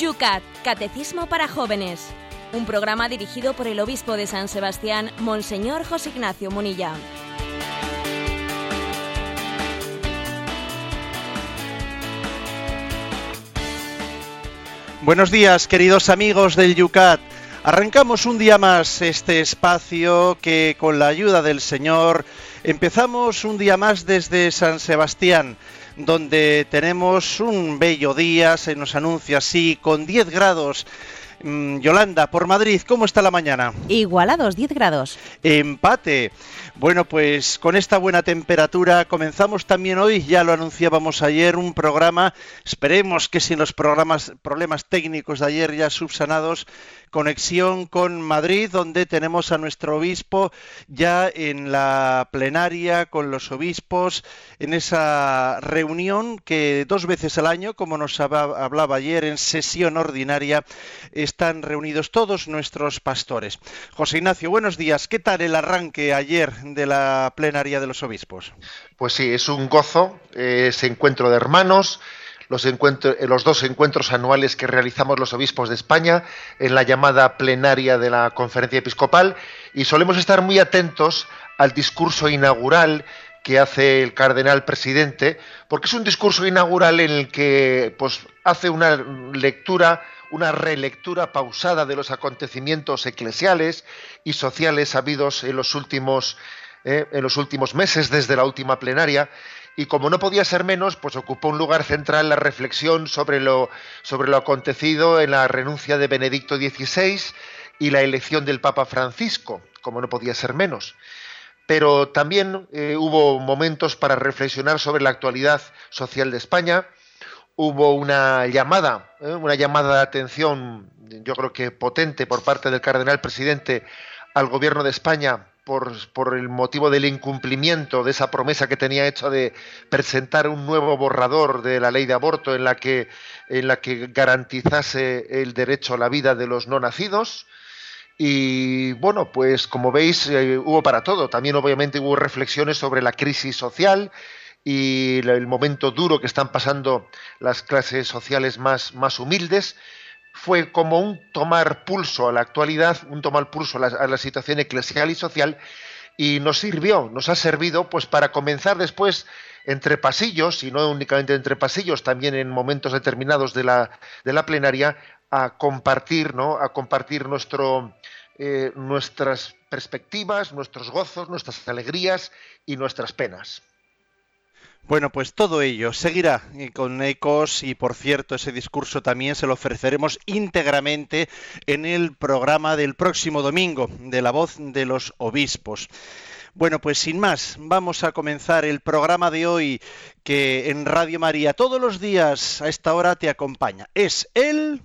Yucat, Catecismo para Jóvenes. Un programa dirigido por el obispo de San Sebastián, Monseñor José Ignacio Munilla. Buenos días, queridos amigos del Yucat. Arrancamos un día más este espacio que con la ayuda del Señor empezamos un día más desde San Sebastián, donde tenemos un bello día, se nos anuncia así, con 10 grados. Mm, Yolanda, por Madrid, ¿cómo está la mañana? Igualados, 10 grados. Empate. Bueno, pues con esta buena temperatura comenzamos también hoy, ya lo anunciábamos ayer, un programa, esperemos que sin los programas, problemas técnicos de ayer ya subsanados, conexión con Madrid, donde tenemos a nuestro obispo ya en la plenaria con los obispos, en esa reunión que dos veces al año, como nos hablaba ayer, en sesión ordinaria, están reunidos todos nuestros pastores. José Ignacio, buenos días. ¿Qué tal el arranque ayer de la plenaria de los obispos? Pues sí, es un gozo ese encuentro de hermanos los, eh, los dos encuentros anuales que realizamos los obispos de España en la llamada plenaria de la conferencia episcopal y solemos estar muy atentos al discurso inaugural que hace el cardenal presidente, porque es un discurso inaugural en el que pues, hace una lectura, una relectura pausada de los acontecimientos eclesiales y sociales habidos en los últimos, eh, en los últimos meses desde la última plenaria y como no podía ser menos, pues ocupó un lugar central la reflexión sobre lo, sobre lo acontecido en la renuncia de Benedicto XVI y la elección del Papa Francisco, como no podía ser menos. Pero también eh, hubo momentos para reflexionar sobre la actualidad social de España, hubo una llamada, eh, una llamada de atención, yo creo que potente por parte del cardenal presidente al gobierno de España por, el motivo del incumplimiento de esa promesa que tenía hecha de presentar un nuevo borrador de la ley de aborto en la que, en la que garantizase el derecho a la vida de los no nacidos. Y bueno, pues como veis, eh, hubo para todo. También obviamente hubo reflexiones sobre la crisis social y el momento duro que están pasando las clases sociales más, más humildes fue como un tomar pulso a la actualidad, un tomar pulso a la, situación eclesial y social, y nos sirvió, nos ha servido pues para comenzar después entre pasillos, y no únicamente entre pasillos, también en momentos determinados de la, de la plenaria, a compartir, ¿no? a compartir nuestro, eh, nuestras perspectivas, nuestros gozos, nuestras alegrías y nuestras penas. Bueno, pues todo ello seguirá con ecos y por cierto ese discurso también se lo ofreceremos íntegramente en el programa del próximo domingo de la voz de los obispos. Bueno, pues sin más, vamos a comenzar el programa de hoy que en Radio María todos los días a esta hora te acompaña. Es el...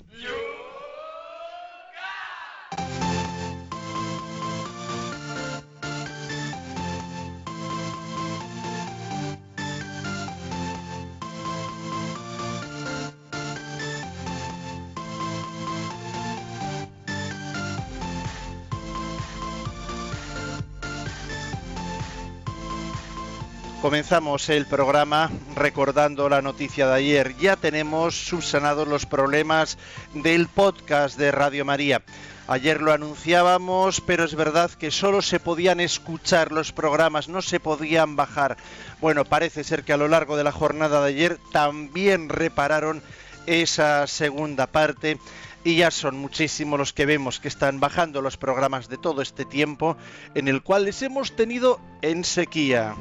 Comenzamos el programa recordando la noticia de ayer. Ya tenemos subsanados los problemas del podcast de Radio María. Ayer lo anunciábamos, pero es verdad que solo se podían escuchar los programas, no se podían bajar. Bueno, parece ser que a lo largo de la jornada de ayer también repararon esa segunda parte y ya son muchísimos los que vemos que están bajando los programas de todo este tiempo en el cual les hemos tenido en sequía.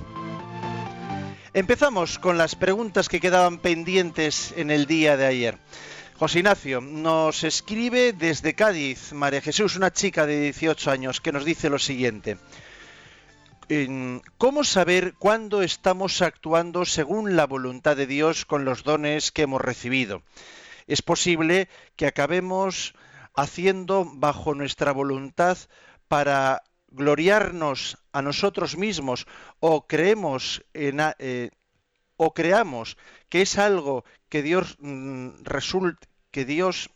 Empezamos con las preguntas que quedaban pendientes en el día de ayer. José Ignacio nos escribe desde Cádiz, María Jesús, una chica de 18 años, que nos dice lo siguiente. ¿Cómo saber cuándo estamos actuando según la voluntad de Dios con los dones que hemos recibido? Es posible que acabemos haciendo bajo nuestra voluntad para gloriarnos a nosotros mismos o creemos en, eh, o creamos que es algo que Dios mm, resulta que Dios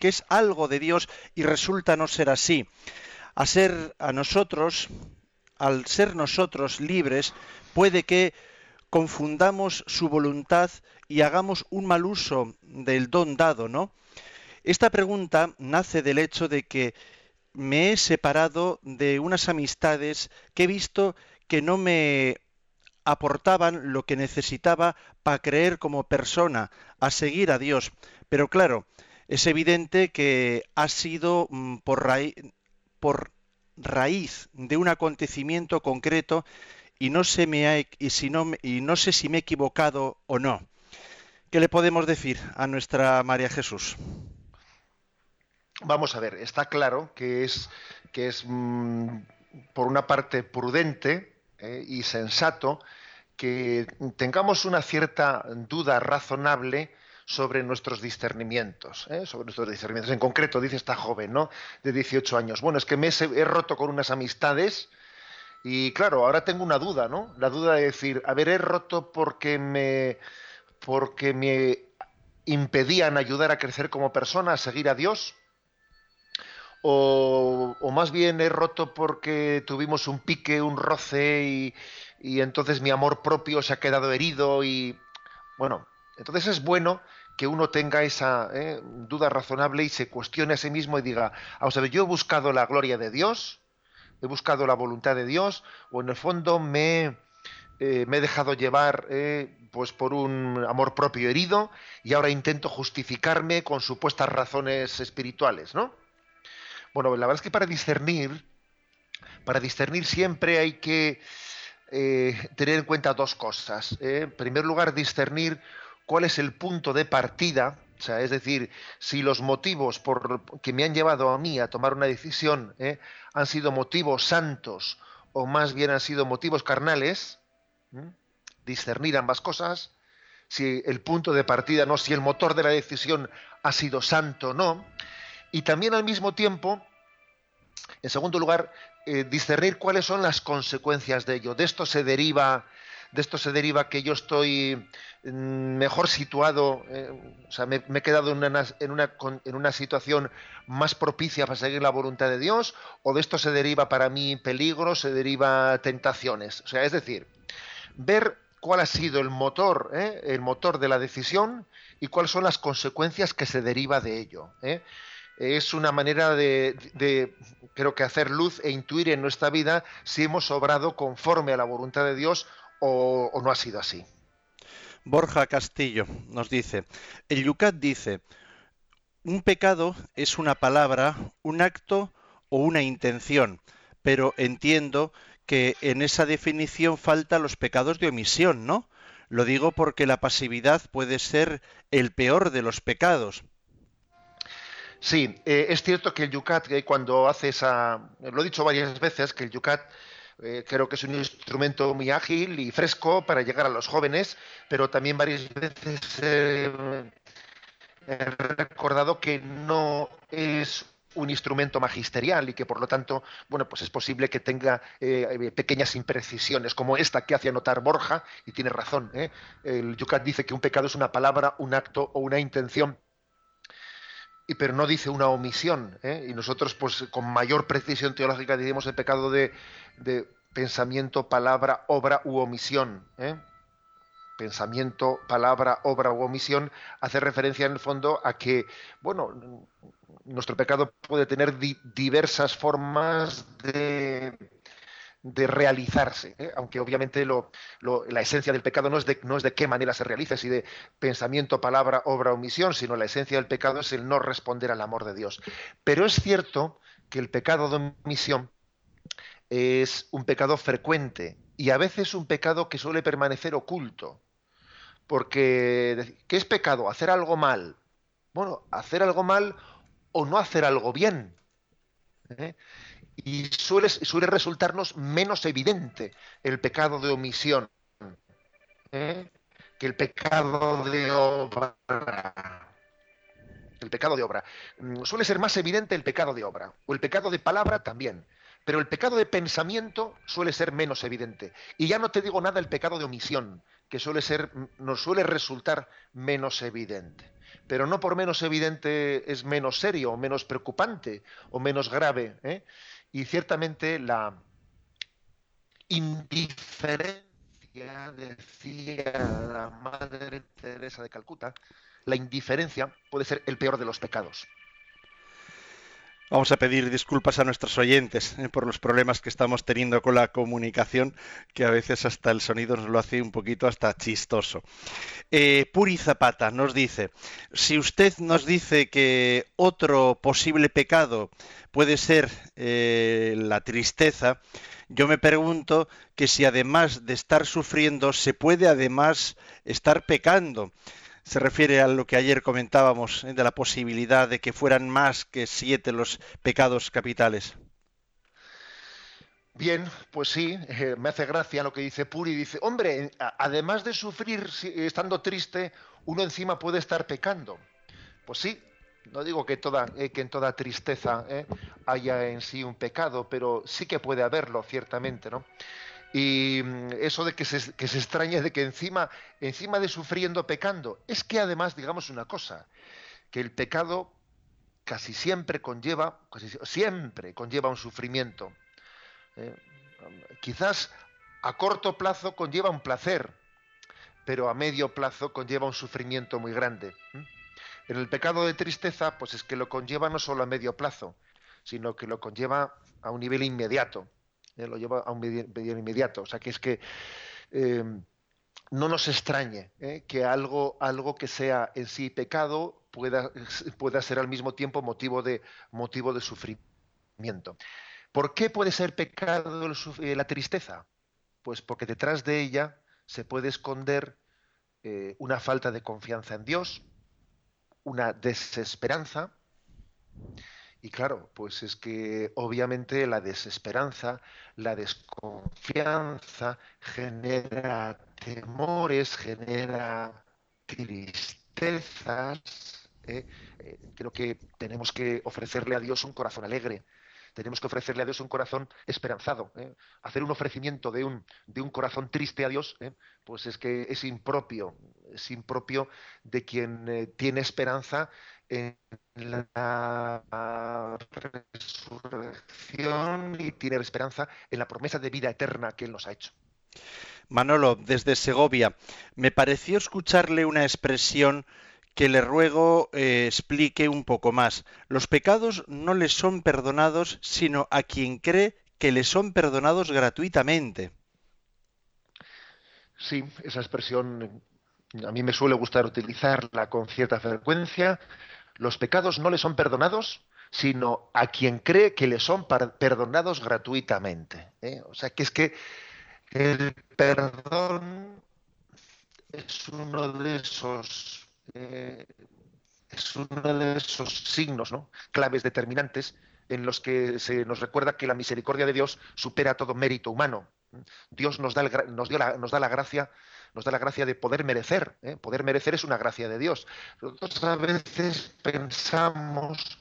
que es algo de Dios y resulta no ser así. A ser a nosotros, al ser nosotros libres, puede que confundamos su voluntad y hagamos un mal uso del don dado, ¿no? Esta pregunta nace del hecho de que me he separado de unas amistades que he visto que no me aportaban lo que necesitaba para creer como persona, a seguir a Dios. Pero claro, es evidente que ha sido mm, por, por raíz de un acontecimiento concreto y no, se me y, si no, y no sé si me he equivocado o no. ¿Qué le podemos decir a nuestra María Jesús? Vamos a ver, está claro que es, que es mm, por una parte prudente eh, y sensato que tengamos una cierta duda razonable sobre nuestros discernimientos, ¿eh? sobre nuestros discernimientos. En concreto, dice esta joven, ¿no? De 18 años. Bueno, es que me he roto con unas amistades y claro, ahora tengo una duda, ¿no? La duda de decir, a ver, he roto porque me, porque me impedían ayudar a crecer como persona, a seguir a Dios. O, más bien he roto porque tuvimos un pique, un roce y, entonces mi amor propio se ha quedado herido y bueno, entonces es bueno que uno tenga esa eh, duda razonable y se cuestione a sí mismo y diga, vamos a ver, yo he buscado la gloria de Dios, he buscado la voluntad de Dios, o en el fondo me, eh, me he dejado llevar eh, pues por un amor propio herido y ahora intento justificarme con supuestas razones espirituales, ¿no? Bueno, la verdad es que para discernir, para discernir siempre hay que tener en cuenta dos cosas. En primer lugar, discernir cuál es el punto de partida, o sea, es decir, si los motivos por que me han llevado a mí a tomar una decisión ¿eh? han sido motivos santos o más bien han sido motivos carnales, discernir ambas cosas, si el punto de partida no, si el motor de la decisión ha sido santo o no, y también al mismo tiempo, en segundo lugar, eh, discernir cuáles son las consecuencias de ello. De esto se deriva de esto se deriva que yo estoy mm, mejor situado, eh, o sea, me, he quedado en una, situación más propicia para seguir la voluntad de Dios, o de esto se deriva para mí peligro, se deriva tentaciones. O sea, es decir, ver cuál ha sido el motor, eh, el motor de la decisión y cuáles son las consecuencias que se deriva de ello. Es una manera de, creo que, hacer luz e intuir en nuestra vida si hemos obrado conforme a la voluntad de Dios o, no ha sido así. Borja Castillo nos dice, el Yucat dice, un pecado es una palabra, un acto o una intención, pero entiendo que en esa definición faltan los pecados de omisión, ¿no? Lo digo porque la pasividad puede ser el peor de los pecados. Sí, eh, es cierto que el Yucat, eh, cuando hace esa. Lo he dicho varias veces, que el Yucat eh, creo que es un instrumento muy ágil y fresco para llegar a los jóvenes, pero también varias veces he recordado que no es un instrumento magisterial y que por lo tanto, bueno, pues es posible que tenga eh, pequeñas imprecisiones como esta que hace anotar Borja y tiene razón. ¿eh? El Yucat dice que un pecado es una palabra, un acto o una intención y pero no dice una omisión. ¿eh? Y nosotros, pues, con mayor precisión teológica, diríamos el pecado de, pensamiento, palabra, obra u omisión. ¿eh? Pensamiento, palabra, obra u omisión hace referencia en el fondo a que, bueno, nuestro pecado puede tener diversas formas de de realizarse, ¿eh? aunque obviamente la esencia del pecado no es, de, no es de qué manera se realiza, si de pensamiento, palabra, obra o misión, sino la esencia del pecado es el no responder al amor de Dios. Pero es cierto que el pecado de omisión es un pecado frecuente y a veces un pecado que suele permanecer oculto. Porque, ¿qué es pecado? Hacer algo mal. Bueno, hacer algo mal o no hacer algo bien. ¿eh? Y suele, suele resultarnos menos evidente el pecado de omisión ¿eh? que el pecado de obra. El pecado de obra. Mm, suele ser más evidente el pecado de obra, o el pecado de palabra también, pero el pecado de pensamiento suele ser menos evidente. Y ya no te digo nada el pecado de omisión, que suele ser, mm, nos suele resultar menos evidente. Pero no por menos evidente es menos serio, o menos preocupante, o menos grave. ¿eh? Y ciertamente la indiferencia decía la Madre Teresa de Calcuta, la indiferencia puede ser el peor de los pecados. Vamos a pedir disculpas a nuestros oyentes eh, por los problemas que estamos teniendo con la comunicación, que a veces hasta el sonido nos lo hace un poquito hasta chistoso. Eh, Puri Zapata nos dice, si usted nos dice que otro posible pecado puede ser eh, la tristeza, yo me pregunto que si además de estar sufriendo se puede además estar pecando se refiere a lo que ayer comentábamos, ¿eh? de la posibilidad de que fueran más que siete los pecados capitales. Bien, pues sí, eh, me hace gracia lo que dice Puri. Dice, hombre, además de sufrir estando triste, uno encima puede estar pecando. Pues sí, no digo que, toda, eh, que en toda tristeza haya en sí un pecado, pero sí que puede haberlo, ciertamente, ¿no? Y mm, eso de que se, que extraña de que encima, encima de sufriendo pecando, es que además, digamos una cosa, que el pecado casi siempre conlleva, siempre conlleva un sufrimiento. ¿eh? quizás a corto plazo conlleva un placer, pero a medio plazo conlleva un sufrimiento muy grande. En el pecado de tristeza, pues es que lo conlleva no solo a medio plazo, sino que lo conlleva a un nivel inmediato. Eh, lo lleva a un medio, inmediato. O sea que es que eh, no nos extrañe eh, que algo, algo que sea en sí pecado pueda, pueda ser al mismo tiempo motivo de, motivo de sufrimiento. ¿Por qué puede ser pecado la tristeza? Pues porque detrás de ella se puede esconder una falta de confianza en Dios, una desesperanza, y claro, pues es que obviamente la desesperanza, la desconfianza genera temores, genera tristezas. ¿eh? Eh, creo que tenemos que ofrecerle a Dios un corazón alegre, tenemos que ofrecerle a Dios un corazón esperanzado. ¿eh? Hacer un ofrecimiento de un, de un corazón triste a Dios, pues es que es impropio, es impropio de quien tiene esperanza en la resurrección y tiene esperanza en la promesa de vida eterna que Él nos ha hecho. Manolo, desde Segovia, me pareció escucharle una expresión que le ruego eh, explique un poco más. Los pecados no les son perdonados, sino a quien cree que les son perdonados gratuitamente. Sí, esa expresión a mí me suele gustar utilizarla con cierta frecuencia los pecados no le son perdonados, sino a quien cree que le son perdonados gratuitamente. ¿eh? O sea que es que el perdón es uno de esos eh, es uno de esos signos, ¿no? claves determinantes en los que se nos recuerda que la misericordia de Dios supera todo mérito humano. Dios nos da, nos, nos da la gracia nos da la gracia de poder merecer. ¿eh? Poder merecer es una gracia de Dios. Nosotros a veces pensamos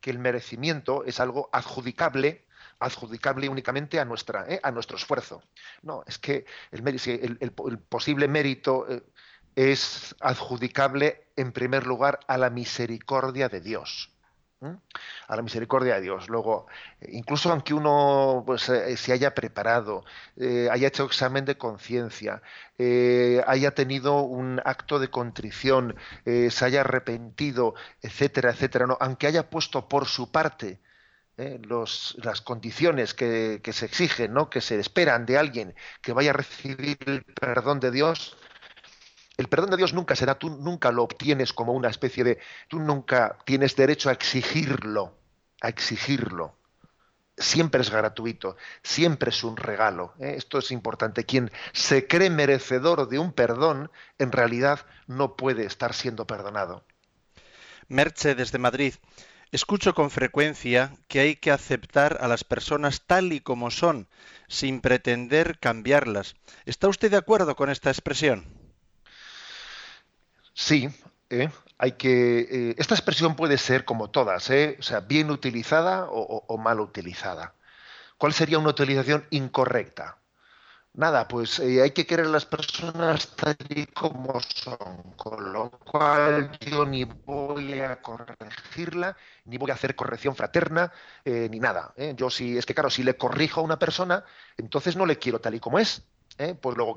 que el merecimiento es algo adjudicable adjudicable únicamente a nuestra ¿eh? a nuestro esfuerzo no es que el, posible mérito eh, es adjudicable en primer lugar a la misericordia de Dios a la misericordia de Dios. Luego, incluso aunque uno pues, eh, se haya preparado, eh, haya hecho examen de conciencia, eh, haya tenido un acto de contrición, se haya arrepentido, etcétera, etcétera, ¿no? aunque haya puesto por su parte las condiciones que, que, se exigen, ¿no? que se esperan de alguien que vaya a recibir el perdón de Dios, el perdón de Dios nunca será, tú nunca lo obtienes como una especie de, tú nunca tienes derecho a exigirlo, a exigirlo. Siempre es gratuito, siempre es un regalo. ¿eh? Esto es importante. Quien se cree merecedor de un perdón, en realidad no puede estar siendo perdonado. Merche desde Madrid. Escucho con frecuencia que hay que aceptar a las personas tal y como son, sin pretender cambiarlas. ¿Está usted de acuerdo con esta expresión? Sí, ¿eh? hay que. Eh, esta expresión puede ser como todas, ¿eh? o sea, bien utilizada o, mal utilizada. ¿Cuál sería una utilización incorrecta? Nada, pues hay que querer a las personas tal y como son, con lo cual yo ni voy a corregirla, ni voy a hacer corrección fraterna, ni nada. Yo sí, es que claro, si le corrijo a una persona, entonces no le quiero tal y como es. Pues luego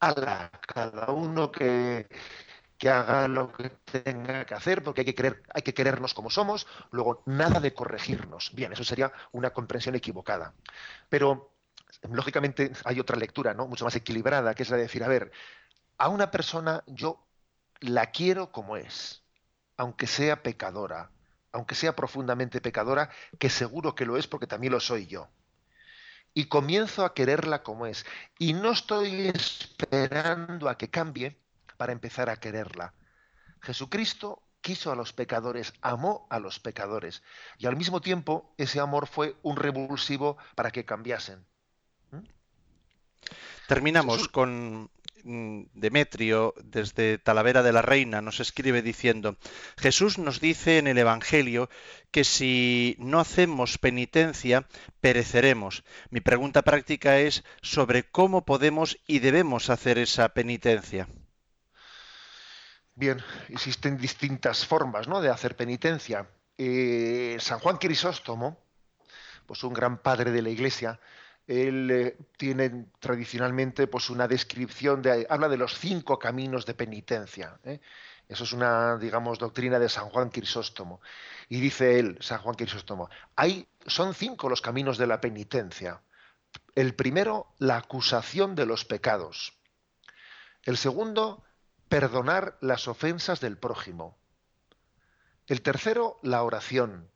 a cada uno que, que haga lo que tenga que hacer, porque hay que, querer, hay que querernos como somos, luego nada de corregirnos. Bien, eso sería una comprensión equivocada. Pero, lógicamente, hay otra lectura, ¿no? Mucho más equilibrada, que es la de decir, a ver, a una persona yo la quiero como es, aunque sea pecadora, aunque sea profundamente pecadora, que seguro que lo es porque también lo soy yo. Y comienzo a quererla como es. Y no estoy esperando a que cambie, para empezar a quererla. Jesucristo quiso a los pecadores, amó a los pecadores y al mismo tiempo ese amor fue un revulsivo para que cambiasen. ¿Mm? Terminamos con mm, Demetrio desde Talavera de la Reina nos escribe diciendo, Jesús nos dice en el Evangelio que si no hacemos penitencia, pereceremos. Mi pregunta práctica es sobre cómo podemos y debemos hacer esa penitencia. Bien, existen distintas formas ¿no? de hacer penitencia. Eh, San Juan Crisóstomo, pues un gran padre de la Iglesia, él eh, tiene tradicionalmente pues una descripción de habla de los cinco caminos de penitencia. ¿eh? Eso es una, digamos, doctrina de San Juan Crisóstomo. Y dice él, San Juan Crisóstomo, hay, son cinco los caminos de la penitencia. El primero, la acusación de los pecados. El segundo, perdonar las ofensas del prójimo. El tercero, la oración.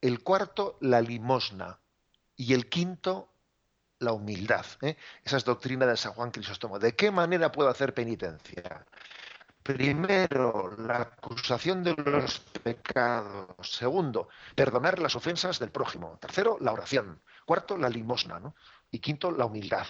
El cuarto, la limosna. Y el quinto, la humildad. ¿eh? Esa es doctrina de San Juan Crisóstomo. ¿De qué manera puedo hacer penitencia? Primero, la acusación de los pecados. Segundo, perdonar las ofensas del prójimo. Tercero, la oración. Cuarto, la limosna. Y quinto, la humildad.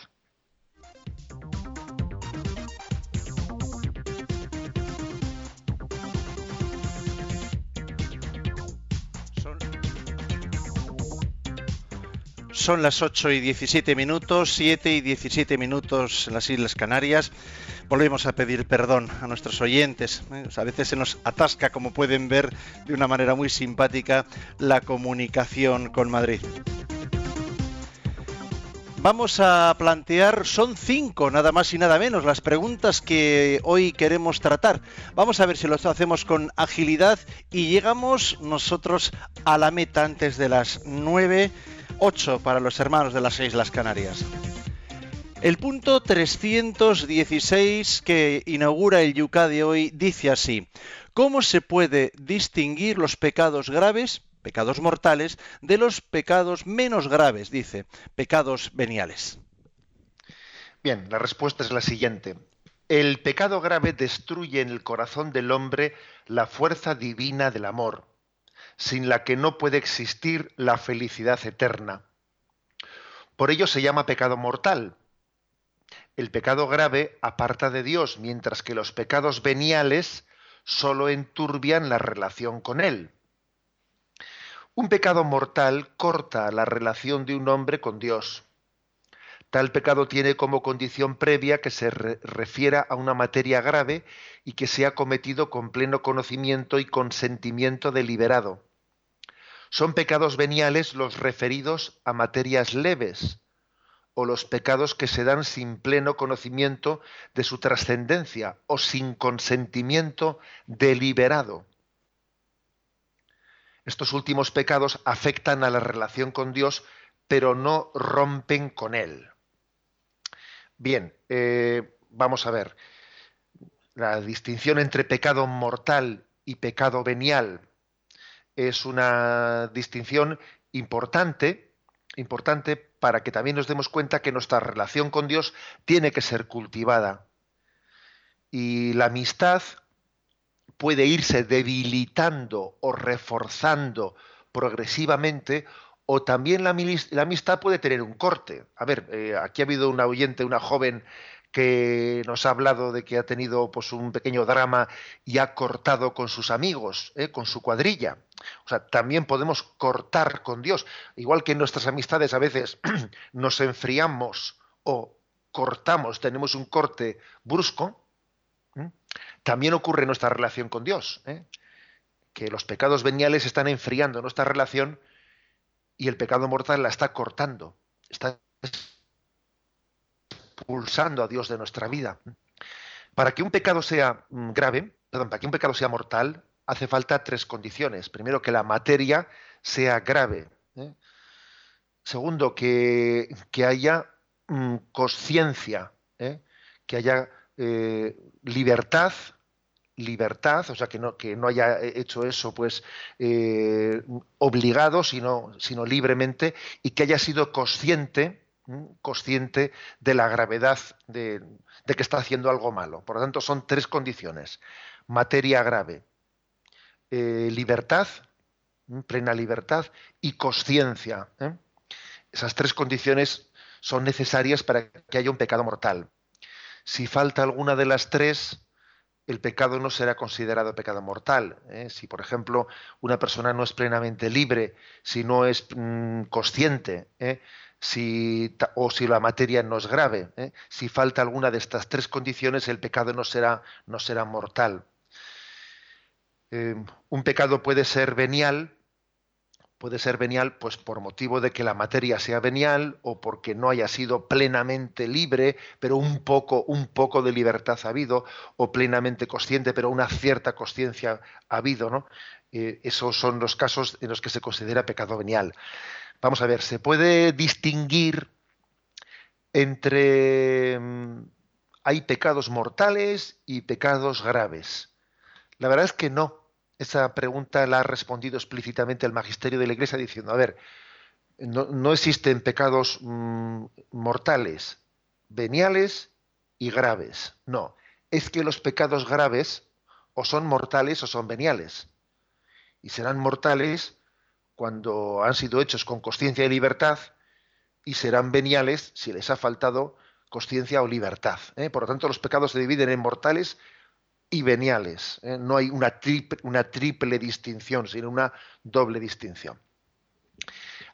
Son las 8 y 17 minutos, 7 y 17 minutos en las Islas Canarias. Volvemos a pedir perdón a nuestros oyentes. ¿eh? a veces se nos atasca, como pueden ver, de una manera muy simpática la comunicación con Madrid. Vamos a plantear, son cinco, nada más y nada menos, las preguntas que hoy queremos tratar. Vamos a ver si lo hacemos con agilidad y llegamos nosotros a la meta antes de las nueve 8 para los hermanos de las Islas Canarias. El punto 316 que inaugura el Yucá de hoy dice así, ¿cómo se puede distinguir los pecados graves, pecados mortales, de los pecados menos graves, dice, pecados veniales? Bien, la respuesta es la siguiente. El pecado grave destruye en el corazón del hombre la fuerza divina del amor sin la que no puede existir la felicidad eterna. Por ello se llama pecado mortal. El pecado grave aparta de Dios, mientras que los pecados veniales solo enturbian la relación con Él. Un pecado mortal corta la relación de un hombre con Dios. Tal pecado tiene como condición previa que se refiera a una materia grave y que sea cometido con pleno conocimiento y consentimiento deliberado. Son pecados veniales los referidos a materias leves o los pecados que se dan sin pleno conocimiento de su trascendencia o sin consentimiento deliberado. Estos últimos pecados afectan a la relación con Dios, pero no rompen con Él. Bien, eh, vamos a ver. La distinción entre pecado mortal y pecado venial es una distinción importante, importante para que también nos demos cuenta que nuestra relación con Dios tiene que ser cultivada. Y la amistad puede irse debilitando o reforzando progresivamente o también la, amistad puede tener un corte. A ver, eh, aquí ha habido una oyente, una joven que nos ha hablado de que ha tenido pues, un pequeño drama y ha cortado con sus amigos, ¿eh? con su cuadrilla. O sea, también podemos cortar con Dios. Igual que en nuestras amistades a veces nos enfriamos o cortamos, tenemos un corte brusco, también ocurre en nuestra relación con Dios. ¿eh? Que los pecados veniales están enfriando nuestra relación y el pecado mortal la está cortando. Está expulsando a Dios de nuestra vida. Para que un pecado sea mm, grave, perdón, para que un pecado sea mortal, hace falta tres condiciones. Primero, que la materia sea grave. ¿eh? Segundo, que, haya mm, conciencia, ¿eh? que haya eh, libertad, libertad, o sea, que no, que no haya hecho eso pues obligado, sino, sino libremente, y que haya sido consciente, consciente de la gravedad de, que está haciendo algo malo. Por lo tanto, son tres condiciones. Materia grave, eh, libertad, plena libertad y conciencia. ¿eh? Esas tres condiciones son necesarias para que haya un pecado mortal. Si falta alguna de las tres, el pecado no será considerado pecado mortal. ¿eh? Si, por ejemplo, una persona no es plenamente libre, si no es mm, consciente, si, o si la materia no es grave, si falta alguna de estas tres condiciones, el pecado no será, no será mortal. Eh, un pecado puede ser venial, puede ser venial pues por motivo de que la materia sea venial o porque no haya sido plenamente libre, pero un poco, un poco de libertad ha habido, o plenamente consciente, pero una cierta conciencia ha habido, ¿no? Eh, esos son los casos en los que se considera pecado venial. Vamos a ver, ¿se puede distinguir entre mm, hay pecados mortales y pecados graves? La verdad es que no. Esa pregunta la ha respondido explícitamente el magisterio de la Iglesia diciendo, a ver, no, existen pecados mm, mortales, veniales y graves. No, es que los pecados graves o son mortales o son veniales. Y serán mortales cuando han sido hechos con conciencia y libertad y serán veniales si les ha faltado conciencia o libertad. ¿eh? Por lo tanto, los pecados se dividen en mortales y veniales. ¿eh? No hay una triple, distinción, sino una doble distinción.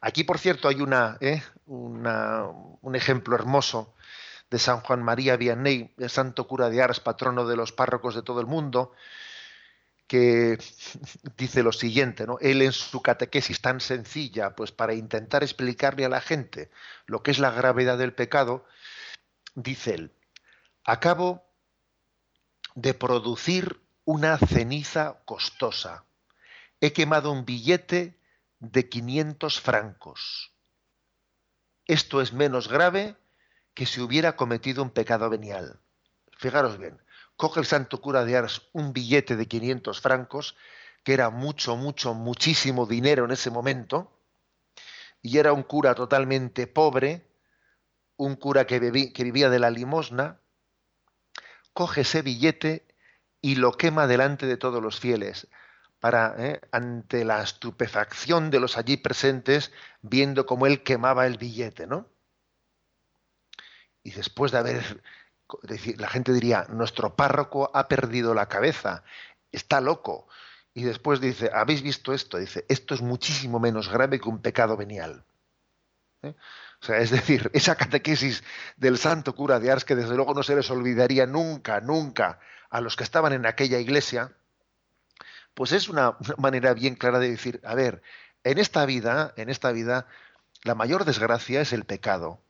Aquí, por cierto, hay ¿eh? un ejemplo hermoso de San Juan María Vianney, el santo cura de Ars, patrono de los párrocos de todo el mundo, que dice lo siguiente, ¿no? Él en su catequesis tan sencilla, pues para intentar explicarle a la gente lo que es la gravedad del pecado, dice él, acabo de producir una ceniza costosa. He quemado un billete de 500 francos. Esto es menos grave que si hubiera cometido un pecado venial. Fijaros bien, coge el santo cura de Ars un billete de 500 francos, que era mucho, mucho, muchísimo dinero en ese momento, y era un cura totalmente pobre, un cura que, vivía de la limosna, coge ese billete y lo quema delante de todos los fieles, para, eh, ante la estupefacción de los allí presentes, viendo cómo él quemaba el billete, ¿no? Y después de haber, la gente diría, nuestro párroco ha perdido la cabeza, está loco. Y después dice, ¿habéis visto esto? Dice, esto es muchísimo menos grave que un pecado venial. ¿Eh? O sea, es decir, esa catequesis del santo cura de Ars, que desde luego no se les olvidaría nunca, nunca a los que estaban en aquella iglesia, pues es una, manera bien clara de decir, a ver, en esta vida, en esta vida, la mayor desgracia es el pecado.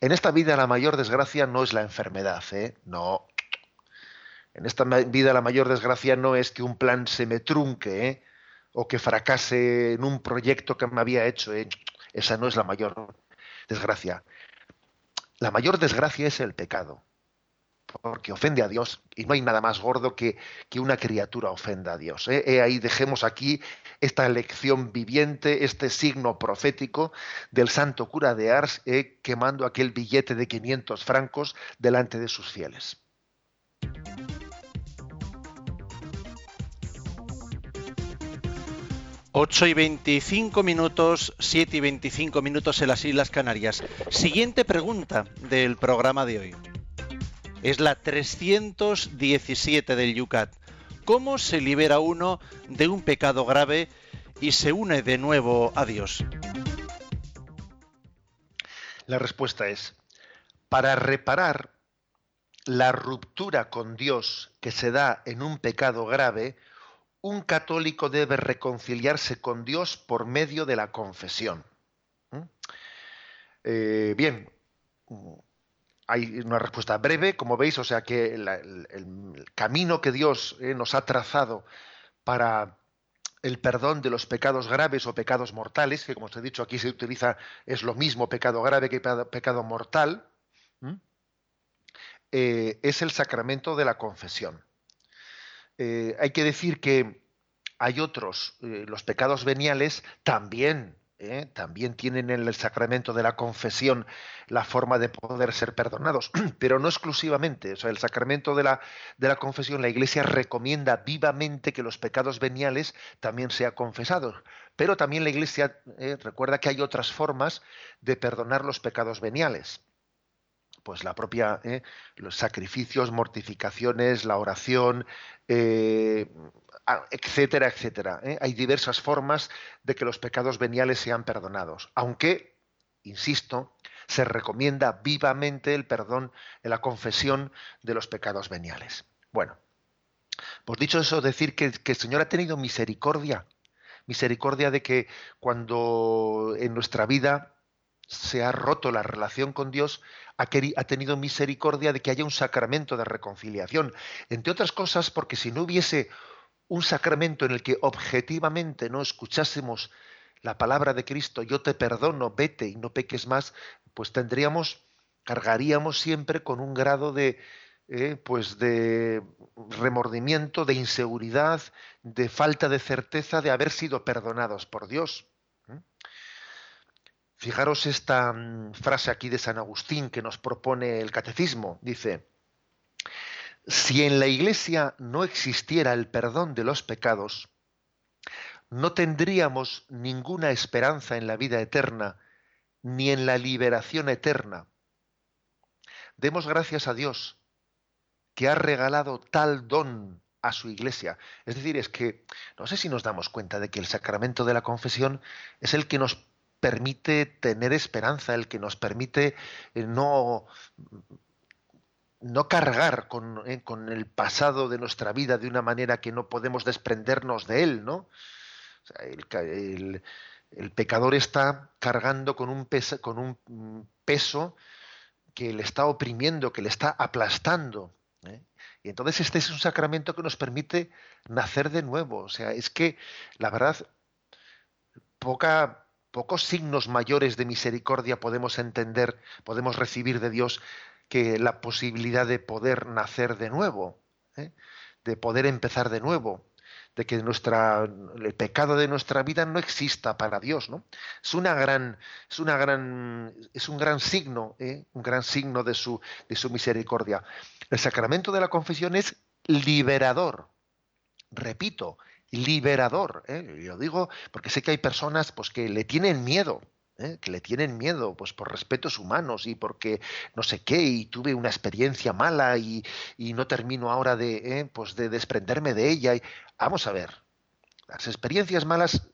En esta vida la mayor desgracia no es la enfermedad, ¿eh? No. En esta vida la mayor desgracia no es que un plan se me trunque, ¿eh? o que fracase en un proyecto que me había hecho. ¿eh? Esa no es la mayor desgracia. La mayor desgracia es el pecado, porque ofende a Dios y no hay nada más gordo que, que una criatura ofenda a Dios. ¿eh? ahí dejemos aquí esta lección viviente, este signo profético del santo cura de Ars ¿eh? quemando aquel billete de 500 francos delante de sus fieles. 8 y 25 minutos, 7 y 25 minutos en las Islas Canarias. Siguiente pregunta del programa de hoy. Es la 317 del Yucat. ¿Cómo se libera uno de un pecado grave y se une de nuevo a Dios? La respuesta es, para reparar la ruptura con Dios que se da en un pecado grave, un católico debe reconciliarse con Dios por medio de la confesión. ¿Mm? Eh, bien, hay una respuesta breve, como veis, o sea que el, camino que Dios eh, nos ha trazado para el perdón de los pecados graves o pecados mortales, que como os he dicho aquí se utiliza, es lo mismo pecado grave que pecado, mortal, eh, es el sacramento de la confesión. Eh, hay que decir que hay otros, los pecados veniales también ¿eh? también tienen en el sacramento de la confesión la forma de poder ser perdonados, pero no exclusivamente. El sacramento de la, de la confesión, la Iglesia recomienda vivamente que los pecados veniales también sean confesados. Pero también la Iglesia ¿eh? recuerda que hay otras formas de perdonar los pecados veniales pues la propia ¿eh? los sacrificios, mortificaciones, la oración, etcétera, etcétera. ¿eh? Hay diversas formas de que los pecados veniales sean perdonados, aunque, insisto, se recomienda vivamente el perdón la confesión de los pecados veniales. Bueno, pues dicho eso, decir que, que el Señor ha tenido misericordia, misericordia de que cuando en nuestra vida se ha roto la relación con Dios, ha, tenido misericordia de que haya un sacramento de reconciliación. Entre otras cosas, porque si no hubiese un sacramento en el que objetivamente no escuchásemos la palabra de Cristo, yo te perdono, vete y no peques más, pues tendríamos, cargaríamos siempre con un grado de, eh, pues de remordimiento, de inseguridad, de falta de certeza de haber sido perdonados por Dios. Fijaros esta mm, frase aquí de San Agustín que nos propone el catecismo. Dice, si en la Iglesia no existiera el perdón de los pecados, no tendríamos ninguna esperanza en la vida eterna, ni en la liberación eterna. Demos gracias a Dios que ha regalado tal don a su iglesia. Es decir, es que no sé si nos damos cuenta de que el sacramento de la confesión es el que nos permite tener esperanza, el que nos permite eh, no no cargar eh, con, el pasado de nuestra vida de una manera que no podemos desprendernos de él, ¿no? el, pecador está cargando con un, peso, con un peso que le está oprimiendo, que le está aplastando. ¿eh? Y entonces este es un sacramento que nos permite nacer de nuevo. O sea, es que la verdad, poca, pocos signos mayores de misericordia podemos entender, podemos recibir de Dios que la posibilidad de poder nacer de nuevo, ¿eh? de poder empezar de nuevo, de que nuestra, el pecado de nuestra vida no exista para Dios, ¿no? Es una gran, es una gran, es un gran signo, ¿eh? un gran signo de su, de su misericordia. El sacramento de la confesión es liberador. Repito, liberador. ¿eh? Yo digo porque sé que hay personas pues, que le tienen miedo ¿eh? que le tienen miedo, pues por respetos humanos y porque no sé qué, y tuve una experiencia mala y, no termino ahora de, ¿eh? pues de desprenderme de ella. Y, vamos a ver, las experiencias malas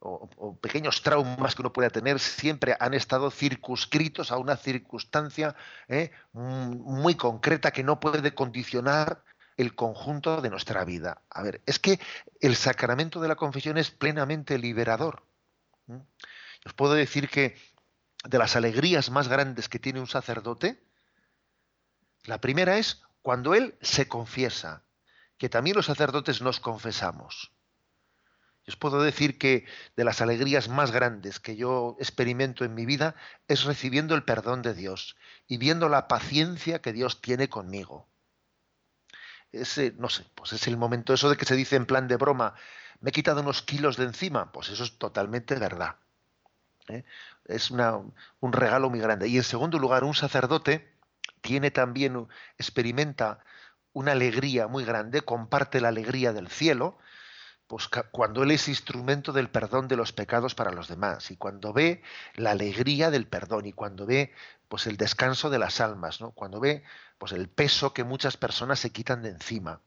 o, pequeños traumas que uno pueda tener siempre han estado circunscritos a una circunstancia ¿eh? muy concreta que no puede condicionar el conjunto de nuestra vida. A ver, es que el sacramento de la confesión es plenamente liberador. Os puedo decir que de las alegrías más grandes que tiene un sacerdote, la primera es cuando él se confiesa, que también los sacerdotes nos confesamos. Os puedo decir que de las alegrías más grandes que yo experimento en mi vida es recibiendo el perdón de Dios y viendo la paciencia que Dios tiene conmigo. Ese, no sé, pues es el momento, eso de que se dice en plan de broma, me he quitado unos kilos de encima, pues eso es totalmente verdad. ¿Eh? Es un regalo muy grande. Y en segundo lugar, un sacerdote tiene también, experimenta una alegría muy grande, comparte la alegría del cielo, pues cuando él es instrumento del perdón de los pecados para los demás y cuando ve la alegría del perdón y cuando ve pues el descanso de las almas, ¿no? Cuando ve pues el peso que muchas personas se quitan de encima.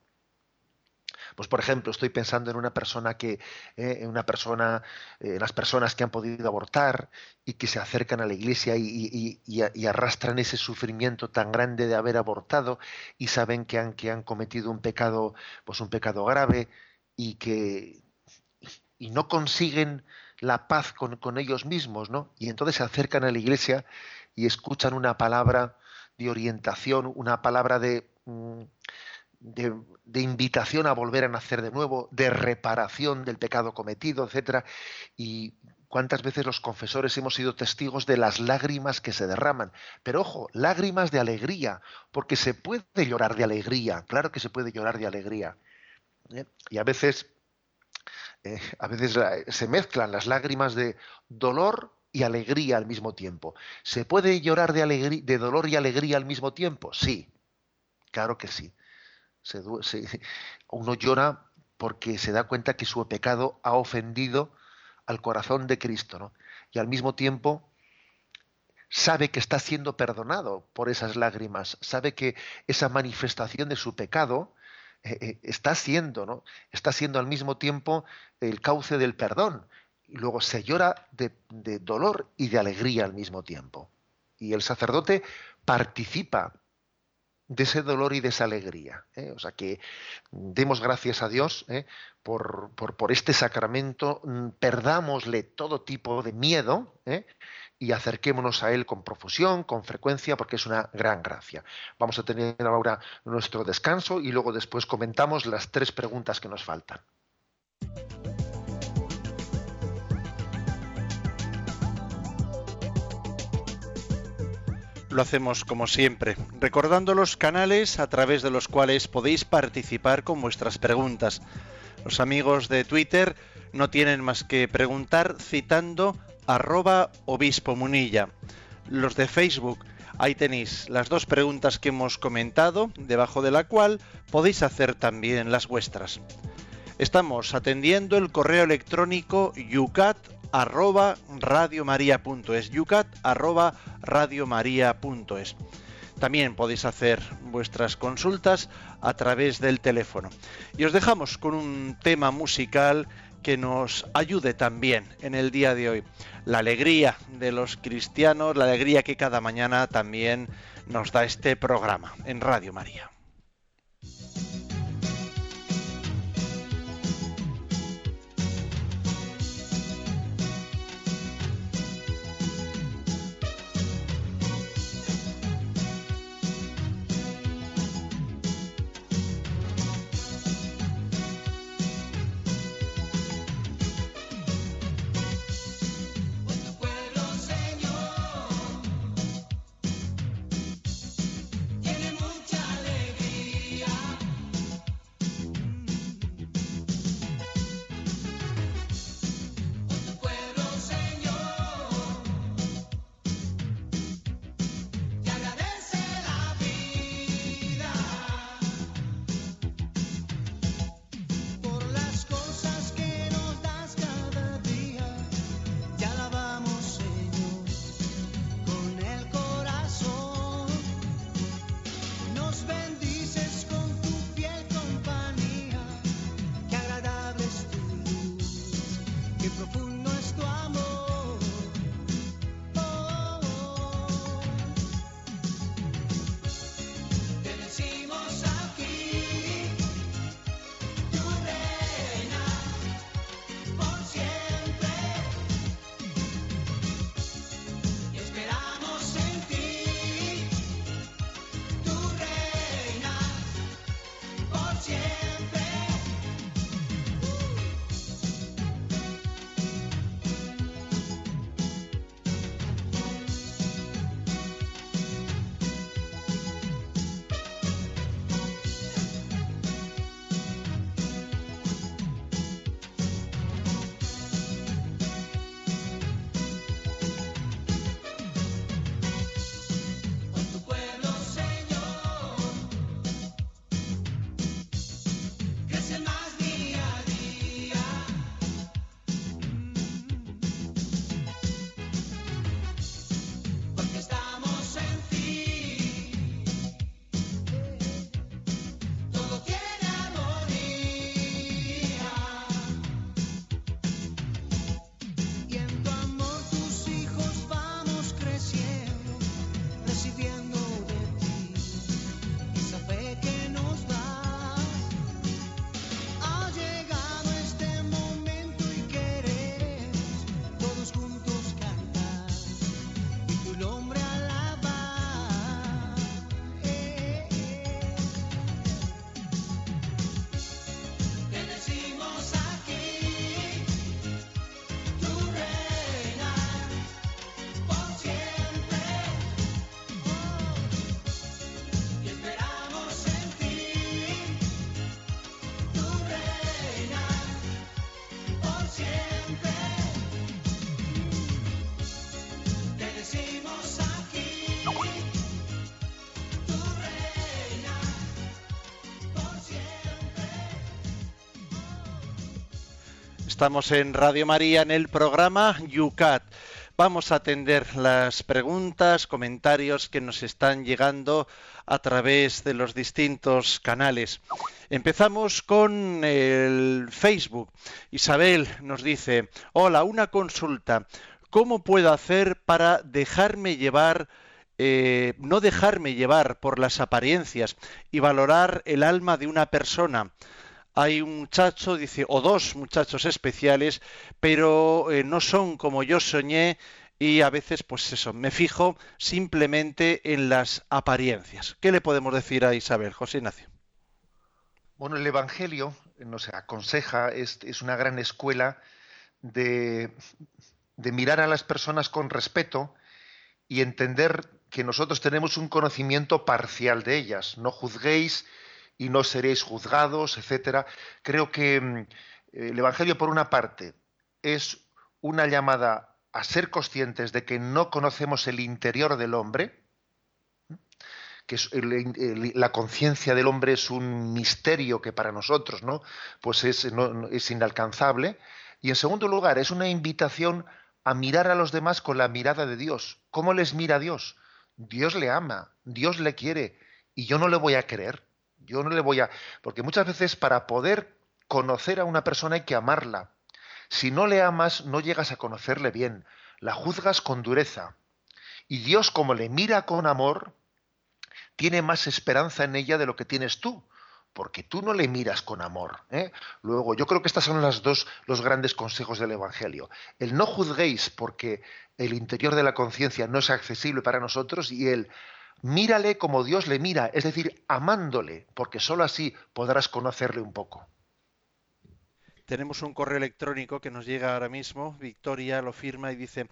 Pues por ejemplo, estoy pensando en una persona que, eh, en una persona, eh, las personas que han podido abortar y que se acercan a la iglesia y, arrastran ese sufrimiento tan grande de haber abortado y saben que han, que han cometido un pecado, pues un pecado grave y que y no consiguen la paz con, ellos mismos, ¿no? Y entonces se acercan a la iglesia y escuchan una palabra de orientación, una palabra de, de, invitación a volver a nacer de nuevo, de reparación del pecado cometido, etcétera. Y cuántas veces los confesores hemos sido testigos de las lágrimas que se derraman. Pero ojo, lágrimas de alegría, porque se puede llorar de alegría, claro que se puede llorar de alegría. ¿eh? Y a veces, eh, a veces se mezclan las lágrimas de dolor y alegría al mismo tiempo. ¿Se puede llorar de, de dolor y alegría al mismo tiempo? Sí, claro que sí uno llora porque se da cuenta que su pecado ha ofendido al corazón de Cristo, ¿no? Y al mismo tiempo sabe que está siendo perdonado por esas lágrimas, sabe que esa manifestación de su pecado eh, eh, está siendo, ¿no? Está siendo al mismo tiempo el cauce del perdón. Y luego se llora de dolor y de alegría al mismo tiempo. Y el sacerdote participa de ese dolor y de esa alegría. ¿eh? O sea que demos gracias a Dios ¿eh? por, por, este sacramento, mm, perdámosle todo tipo de miedo ¿eh? y acerquémonos a Él con profusión, con frecuencia, porque es una gran gracia. Vamos a tener ahora nuestro descanso y luego después comentamos las tres preguntas que nos faltan. Lo hacemos como siempre, recordando los canales a través de los cuales podéis participar con vuestras preguntas. Los amigos de Twitter no tienen más que preguntar citando arroba obispo munilla. Los de Facebook, ahí tenéis las dos preguntas que hemos comentado, debajo de la cual podéis hacer también las vuestras. Estamos atendiendo el correo electrónico yucat arroba. También podéis hacer vuestras consultas a través del teléfono. Y os dejamos con un tema musical que nos ayude también en el día de hoy. La alegría de los cristianos, la alegría que cada mañana también nos da este programa en Radio María. Estamos en Radio María en el programa Yucat. Vamos a atender las preguntas, comentarios que nos están llegando a través de los distintos canales. Empezamos con el Facebook. Isabel nos dice, hola, una consulta. ¿Cómo puedo hacer para dejarme llevar eh, no dejarme llevar por las apariencias y valorar el alma de una persona. Hay un muchacho, dice, o dos muchachos especiales, pero eh, no son como yo soñé y a veces, pues eso, me fijo simplemente en las apariencias. ¿Qué le podemos decir a Isabel, José Ignacio? Bueno, el Evangelio nos aconseja, es, es una gran escuela de, de mirar a las personas con respeto y entender que nosotros tenemos un conocimiento parcial de ellas. No juzguéis y no seréis juzgados, etcétera. Creo que mm, el Evangelio, por una parte, es una llamada a ser conscientes de que no conocemos el interior del hombre, que la conciencia del hombre es un misterio que para nosotros ¿no? pues es, es inalcanzable. Y en segundo lugar, es una invitación a mirar a los demás con la mirada de Dios. ¿Cómo les mira Dios? Dios le ama, Dios le quiere y yo no le voy a creer. Yo no le voy a... Porque muchas veces para poder conocer a una persona hay que amarla. Si no le amas, no llegas a conocerle bien. La juzgas con dureza. Y Dios, como le mira con amor, tiene más esperanza en ella de lo que tienes tú porque tú no le miras con amor. ¿eh? Luego, yo creo que estos son las dos, los grandes consejos del Evangelio. El no juzguéis porque el interior de la conciencia no es accesible para nosotros y el mírale como Dios le mira, es decir, amándole, porque sólo así podrás conocerle un poco. Tenemos un correo electrónico que nos llega ahora mismo, Victoria lo firma y dice,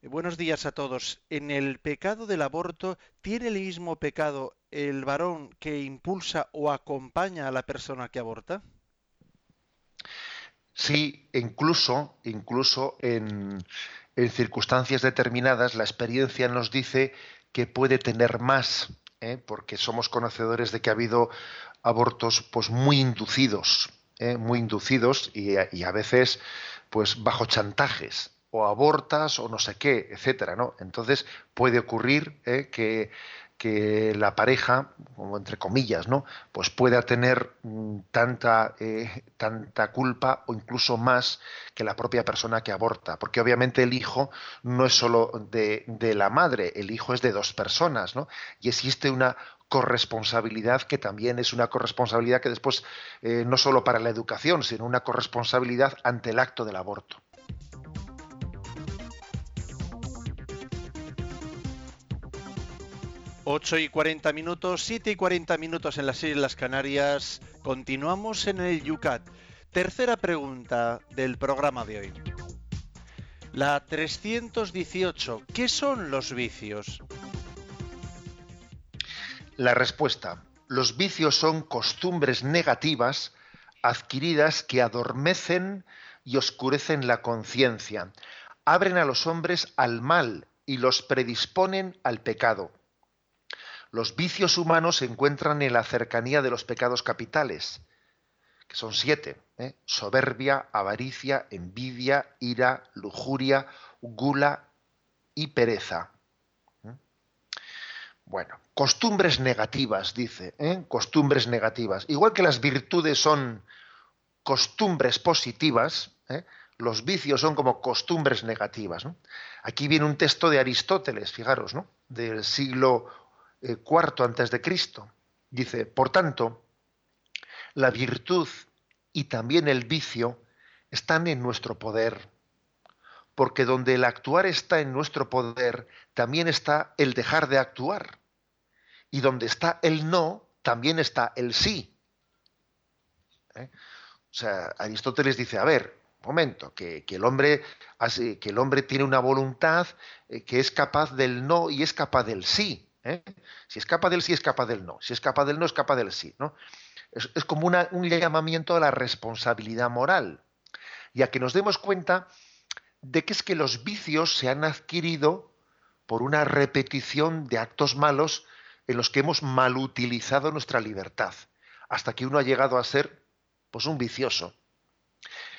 buenos días a todos, en el pecado del aborto, ¿tiene el mismo pecado el varón que impulsa o acompaña a la persona que aborta? Sí, incluso, incluso en, circunstancias determinadas la experiencia nos dice que puede tener más, ¿eh? porque somos conocedores de que ha habido abortos pues muy inducidos, ¿eh? muy inducidos y, a veces pues bajo chantajes o abortas o no sé qué, etcétera, ¿no? Entonces puede ocurrir ¿eh? que que la pareja, como entre comillas, ¿no? Pues pueda tener mm, tanta, eh, tanta culpa o incluso más que la propia persona que aborta. Porque obviamente el hijo no es solo de, la madre, el hijo es de dos personas, ¿no? Y existe una corresponsabilidad que también es una corresponsabilidad que después, eh, no solo para la educación, sino una corresponsabilidad ante el acto del aborto. 8 y 40 minutos, 7 y 40 minutos en las Islas Canarias. Continuamos en el Yucat. Tercera pregunta del programa de hoy. La 318. ¿Qué son los vicios? La respuesta. Los vicios son costumbres negativas adquiridas que adormecen y oscurecen la conciencia, abren a los hombres al mal y los predisponen al pecado los vicios humanos se encuentran en la cercanía de los pecados capitales, que son siete. ¿eh? Soberbia, avaricia, envidia, ira, lujuria, gula y pereza. ¿eh? Bueno, costumbres negativas, dice, ¿eh? costumbres negativas. Igual que las virtudes son costumbres positivas, los vicios son como costumbres negativas. Aquí viene un texto de Aristóteles, fijaros, ¿no? del siglo eh, cuarto antes de Cristo. Dice, por tanto, la virtud y también el vicio están en nuestro poder, porque donde el actuar está en nuestro poder, también está el dejar de actuar. Y donde está el no, también está el sí. ¿Eh? O sea, Aristóteles dice, a ver, momento, que, el hombre, que el hombre tiene una voluntad eh, que es capaz del no y es capaz del sí. ¿Eh? Si es capaz del sí, es capaz del no. Si es capaz del no, es capaz del sí. ¿no? Es, como un llamamiento a la responsabilidad moral y a que nos demos cuenta de que es que los vicios se han adquirido por una repetición de actos malos en los que hemos malutilizado nuestra libertad, hasta que uno ha llegado a ser pues un vicioso.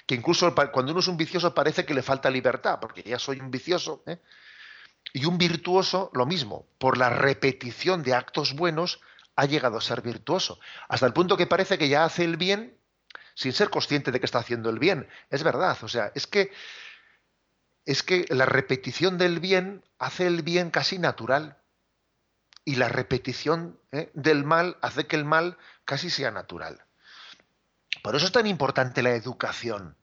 que incluso cuando uno es un vicioso parece que le falta libertad, porque ya soy un vicioso. ¿eh? Y un virtuoso, lo mismo, por la repetición de actos buenos, ha llegado a ser virtuoso, hasta el punto que parece que ya hace el bien sin ser consciente de que está haciendo el bien. Es verdad, o sea, es que es que la repetición del bien hace el bien casi natural y la repetición ¿eh? del mal hace que el mal casi sea natural. Por eso es tan importante la educación.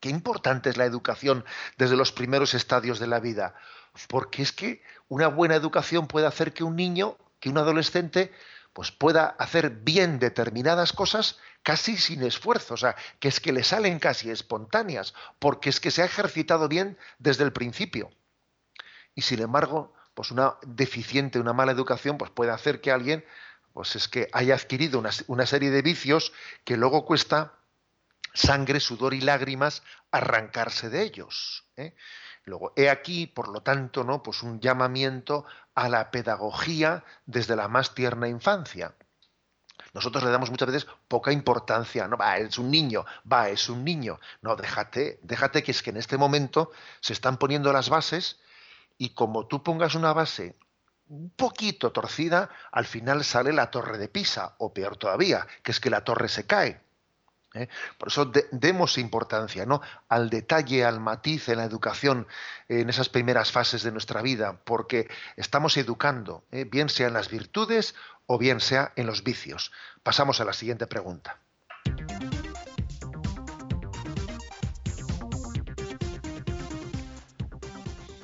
Qué importante es la educación desde los primeros estadios de la vida. Porque es que una buena educación puede hacer que un niño, que un adolescente, pues pueda hacer bien determinadas cosas casi sin esfuerzo, o sea, que es que le salen casi espontáneas, porque es que se ha ejercitado bien desde el principio. Y sin embargo, pues una deficiente, una mala educación, pues puede hacer que alguien, pues es que haya adquirido una, serie de vicios que luego cuesta sangre, sudor y lágrimas arrancarse de ellos. ¿eh? Luego, he aquí, por lo tanto, ¿no? Pues un llamamiento a la pedagogía desde la más tierna infancia. Nosotros le damos muchas veces poca importancia, no, va, es un niño, va, es un niño. No, déjate, déjate que es que en este momento se están poniendo las bases y como tú pongas una base un poquito torcida, al final sale la torre de Pisa, o peor todavía, que es que la torre se cae. ¿Eh? Por eso demos importancia ¿no? al detalle, al matiz en la educación en esas primeras fases de nuestra vida, porque estamos educando, ¿eh? bien sea en las virtudes o bien sea en los vicios. Pasamos a la siguiente pregunta.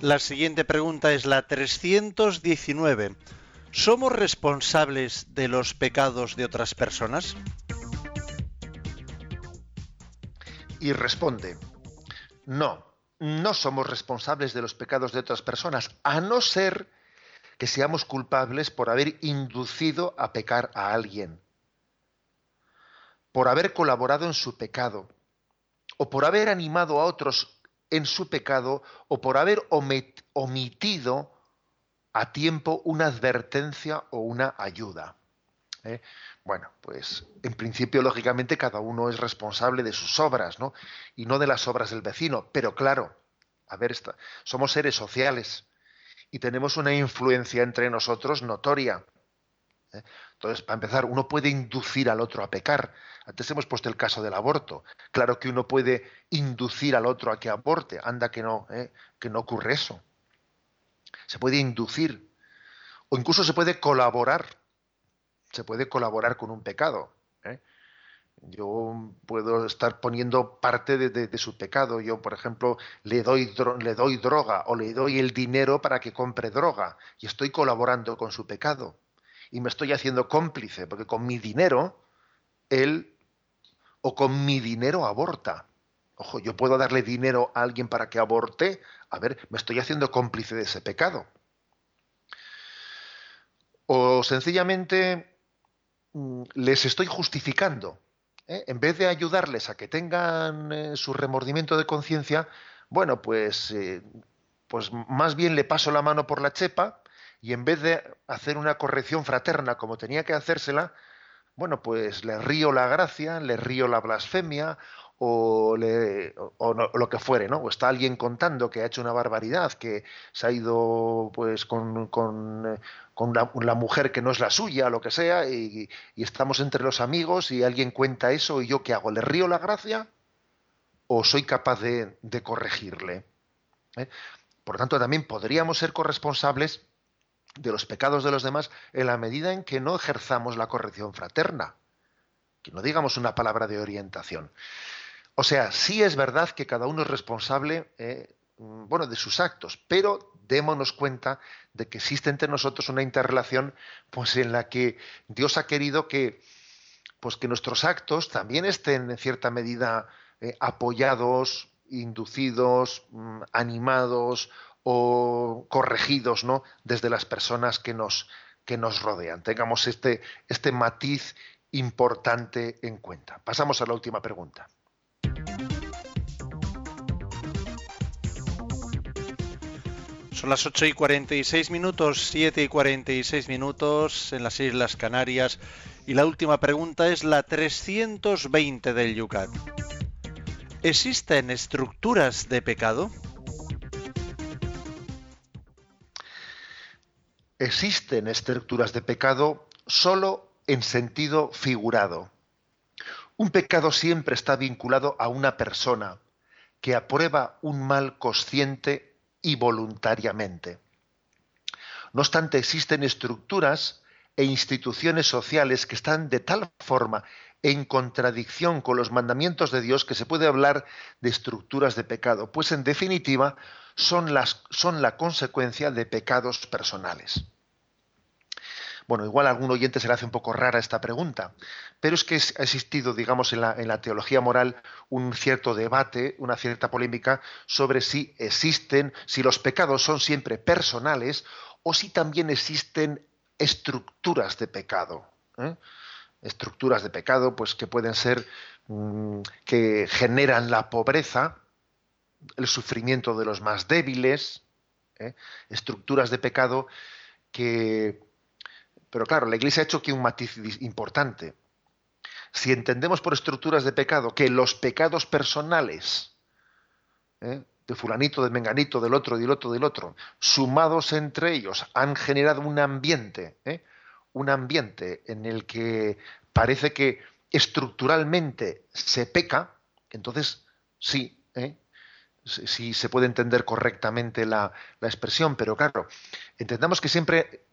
La siguiente pregunta es la 319. ¿Somos responsables de los pecados de otras personas? Y responde, no, no somos responsables de los pecados de otras personas, a no ser que seamos culpables por haber inducido a pecar a alguien, por haber colaborado en su pecado, o por haber animado a otros en su pecado o por haber omitido a tiempo una advertencia o una ayuda. ¿Eh? Bueno, pues en principio, lógicamente, cada uno es responsable de sus obras, ¿no? Y no de las obras del vecino. Pero claro, a ver, somos seres sociales y tenemos una influencia entre nosotros notoria. ¿eh? Entonces, para empezar, uno puede inducir al otro a pecar. Antes hemos puesto el caso del aborto. Claro que uno puede inducir al otro a que aborte. Anda que no, ¿eh? que no ocurre eso. Se puede inducir. O incluso se puede colaborar. Se puede colaborar con un pecado. ¿eh? Yo puedo estar poniendo parte de, su pecado. Yo, por ejemplo, le doy, le doy droga o le doy el dinero para que compre droga y estoy colaborando con su pecado y me estoy haciendo cómplice, porque con mi dinero, él o con mi dinero aborta. Ojo, yo puedo darle dinero a alguien para que aborte, a ver, me estoy haciendo cómplice de ese pecado. O sencillamente les estoy justificando. ¿eh? En vez de ayudarles a que tengan eh, su remordimiento de conciencia, bueno, pues, eh, pues más bien le paso la mano por la chepa y en vez de hacer una corrección fraterna como tenía que hacérsela, bueno, pues le río la gracia, le río la blasfemia o, le, o, lo que fuere, ¿no? O está alguien contando que ha hecho una barbaridad, que se ha ido pues con, con la, mujer que no es la suya, lo que sea, y, estamos entre los amigos y alguien cuenta eso y yo qué hago, ¿le río la gracia o soy capaz de, de corregirle? ¿Eh? Por lo tanto, también podríamos ser corresponsables de los pecados de los demás en la medida en que no ejerzamos la corrección fraterna, que no digamos una palabra de orientación. O sea, sí es verdad que cada uno es responsable, eh, bueno, de sus actos, pero démonos cuenta de que existe entre nosotros una interrelación, pues en la que Dios ha querido que, pues que nuestros actos también estén en cierta medida eh, apoyados, inducidos, mm, animados o corregidos ¿no? desde las personas que nos, que nos rodean. Tengamos este, este matiz importante en cuenta. Pasamos a la última pregunta. Son las 8 y 46 minutos, 7 y 46 minutos en las Islas Canarias. Y la última pregunta es la 320 del Yucat. ¿Existen estructuras de pecado? Existen estructuras de pecado solo en sentido figurado. Un pecado siempre está vinculado a una persona que aprueba un mal consciente y voluntariamente. No obstante, existen estructuras e instituciones sociales que están de tal forma en contradicción con los mandamientos de Dios que se puede hablar de estructuras de pecado, pues en definitiva son, las, son la consecuencia de pecados personales. Bueno, igual a algún oyente se le hace un poco rara esta pregunta, pero es que ha existido, digamos, en la, teología moral un cierto debate, una cierta polémica sobre si existen, si los pecados son siempre personales o si también existen estructuras de pecado. ¿eh? Estructuras de pecado, pues que pueden ser mmm, que generan la pobreza, el sufrimiento de los más débiles, ¿eh? estructuras de pecado que pero claro, la Iglesia ha hecho aquí un matiz importante. Si entendemos por estructuras de pecado que los pecados personales, ¿eh? de fulanito, de menganito, del otro, del otro, del otro, sumados entre ellos, han generado un ambiente, ¿eh? un ambiente en el que parece que estructuralmente se peca, entonces sí, ¿eh? sí se puede entender correctamente la, la expresión, pero claro, entendamos que siempre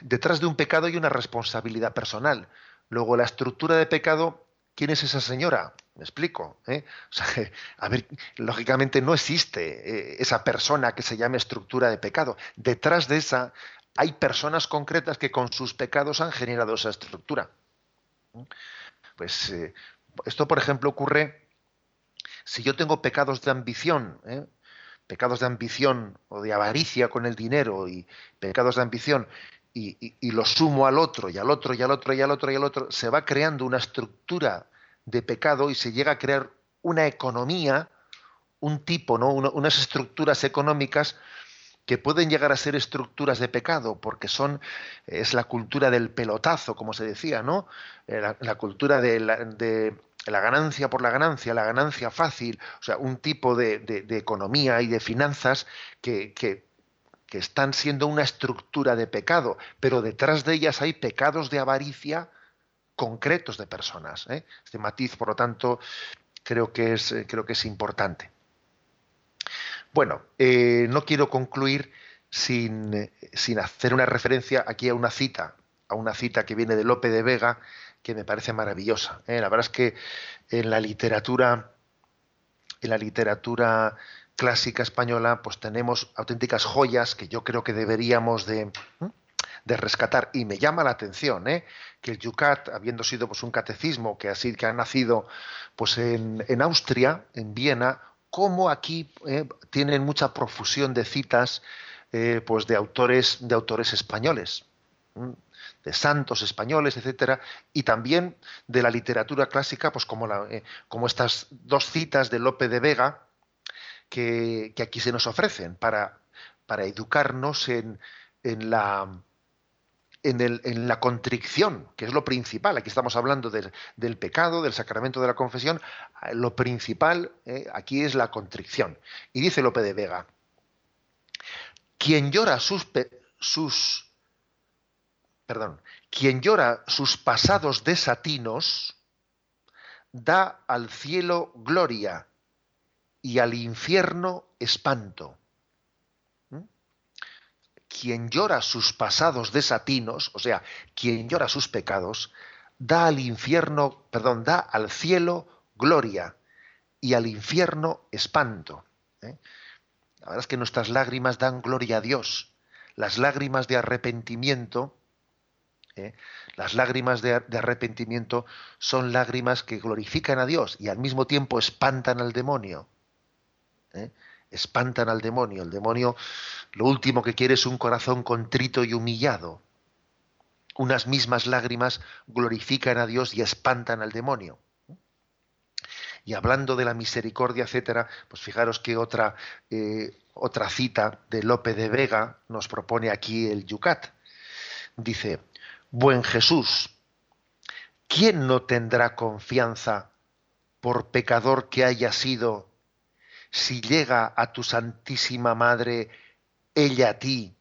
detrás de un pecado hay una responsabilidad personal. Luego, la estructura de pecado, ¿quién es esa señora? Me explico. ¿eh? O sea, a ver, lógicamente no existe eh, esa persona que se llame estructura de pecado. Detrás de esa hay personas concretas que con sus pecados han generado esa estructura. Pues eh, esto, por ejemplo, ocurre si yo tengo pecados de ambición, ¿eh? pecados de ambición o de avaricia con el dinero y pecados de ambición y, lo sumo al otro y al otro y al otro y al otro y al otro, se va creando una estructura de pecado y se llega a crear una economía, un tipo, ¿no? unas estructuras económicas que pueden llegar a ser estructuras de pecado, porque son, es la cultura del pelotazo, como se decía, ¿no? La, la cultura de la, ganancia por la ganancia, la ganancia fácil, o sea, un tipo de, de, de economía y de finanzas que, que, están siendo una estructura de pecado, pero detrás de ellas hay pecados de avaricia concretos de personas. ¿eh? Este matiz, por lo tanto, creo que es, creo que es importante. Bueno, eh, no quiero concluir sin, sin, hacer una referencia aquí a una cita, a una cita que viene de Lope de Vega, que me parece maravillosa. ¿eh? La verdad es que en la literatura, en la literatura clásica española, pues tenemos auténticas joyas que yo creo que deberíamos de, de rescatar. Y me llama la atención ¿eh? que el Yucat, habiendo sido pues, un catecismo que, así, que ha nacido pues, en, en Austria, en Viena, como aquí eh, tienen mucha profusión de citas eh, pues de autores, de autores españoles, de santos españoles, etcétera, y también de la literatura clásica, pues como, la, eh, como estas dos citas de Lope de Vega, que, aquí se nos ofrecen para, para educarnos en, en la en, el, en, la contrición, que es lo principal. Aquí estamos hablando del, pecado, del sacramento de la confesión. Lo principal eh, aquí es la contrición. Y dice Lope de Vega, quien llora sus, sus perdón, quien llora sus pasados desatinos, da al cielo gloria y al infierno espanto quien llora sus pasados desatinos, o sea, quien llora sus pecados, da al infierno, perdón, da al cielo gloria y al infierno espanto. ¿eh? La verdad es que nuestras lágrimas dan gloria a Dios. Las lágrimas de arrepentimiento, ¿eh? las lágrimas de, arrepentimiento son lágrimas que glorifican a Dios y al mismo tiempo espantan al demonio. ¿Eh? espantan al demonio. El demonio lo último que quiere es un corazón contrito y humillado. Unas mismas lágrimas glorifican a Dios y espantan al demonio. Y hablando de la misericordia, etcétera, pues fijaros que otra, eh, otra cita de Lope de Vega nos propone aquí el Yucat. Dice, Buen Jesús, ¿quién no tendrá confianza por pecador que haya sido, si llega a tu Santísima Madre, ella a ti